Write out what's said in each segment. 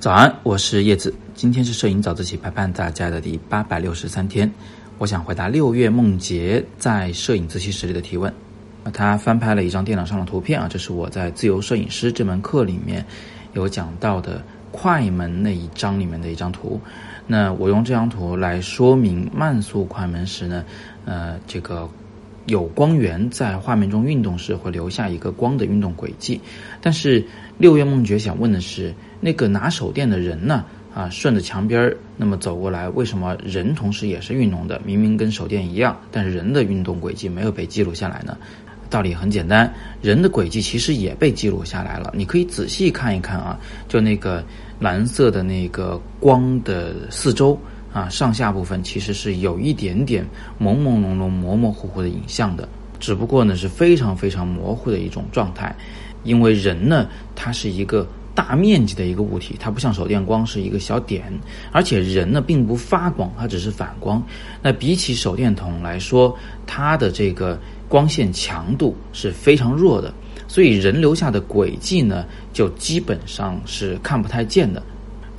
早安，我是叶子。今天是摄影早自习陪伴大家的第八百六十三天。我想回答六月梦洁在摄影自习室里的提问。他翻拍了一张电脑上的图片啊，这是我在自由摄影师这门课里面有讲到的快门那一章里面的一张图。那我用这张图来说明慢速快门时呢，呃，这个。有光源在画面中运动时会留下一个光的运动轨迹，但是六月梦觉想问的是，那个拿手电的人呢？啊，顺着墙边那么走过来，为什么人同时也是运动的？明明跟手电一样，但是人的运动轨迹没有被记录下来呢？道理很简单，人的轨迹其实也被记录下来了。你可以仔细看一看啊，就那个蓝色的那个光的四周。啊，上下部分其实是有一点点朦朦胧胧、模模糊糊的影像的，只不过呢是非常非常模糊的一种状态。因为人呢，它是一个大面积的一个物体，它不像手电光是一个小点，而且人呢并不发光，它只是反光。那比起手电筒来说，它的这个光线强度是非常弱的，所以人留下的轨迹呢，就基本上是看不太见的。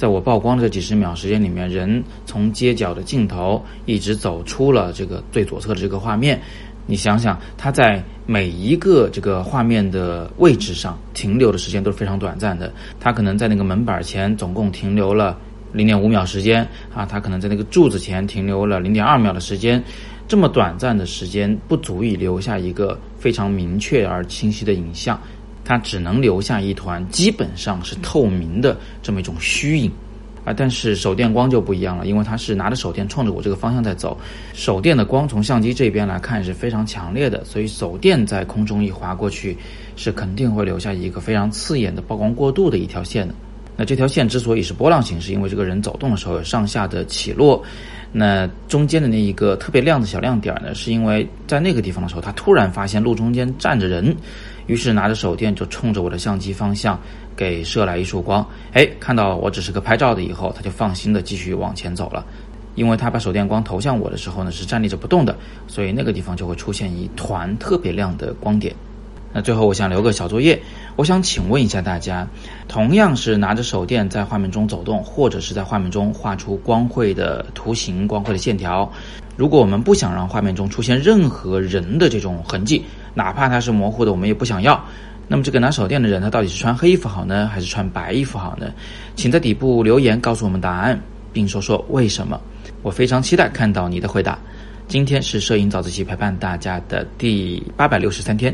在我曝光的这几十秒时间里面，人从街角的尽头一直走出了这个最左侧的这个画面。你想想，他在每一个这个画面的位置上停留的时间都是非常短暂的。他可能在那个门板前总共停留了零点五秒时间啊，他可能在那个柱子前停留了零点二秒的时间。这么短暂的时间不足以留下一个非常明确而清晰的影像。它只能留下一团基本上是透明的这么一种虚影，啊，但是手电光就不一样了，因为它是拿着手电冲着我这个方向在走，手电的光从相机这边来看是非常强烈的，所以手电在空中一划过去，是肯定会留下一个非常刺眼的曝光过度的一条线的。那这条线之所以是波浪形，是因为这个人走动的时候有上下的起落，那中间的那一个特别亮的小亮点呢，是因为在那个地方的时候，他突然发现路中间站着人。于是拿着手电就冲着我的相机方向给射来一束光，哎，看到我只是个拍照的以后，他就放心的继续往前走了。因为他把手电光投向我的时候呢是站立着不动的，所以那个地方就会出现一团特别亮的光点。那最后我想留个小作业，我想请问一下大家，同样是拿着手电在画面中走动，或者是在画面中画出光绘的图形、光绘的线条，如果我们不想让画面中出现任何人的这种痕迹。哪怕它是模糊的，我们也不想要。那么这个拿手电的人，他到底是穿黑衣服好呢，还是穿白衣服好呢？请在底部留言告诉我们答案，并说说为什么。我非常期待看到你的回答。今天是摄影早自习陪伴大家的第八百六十三天，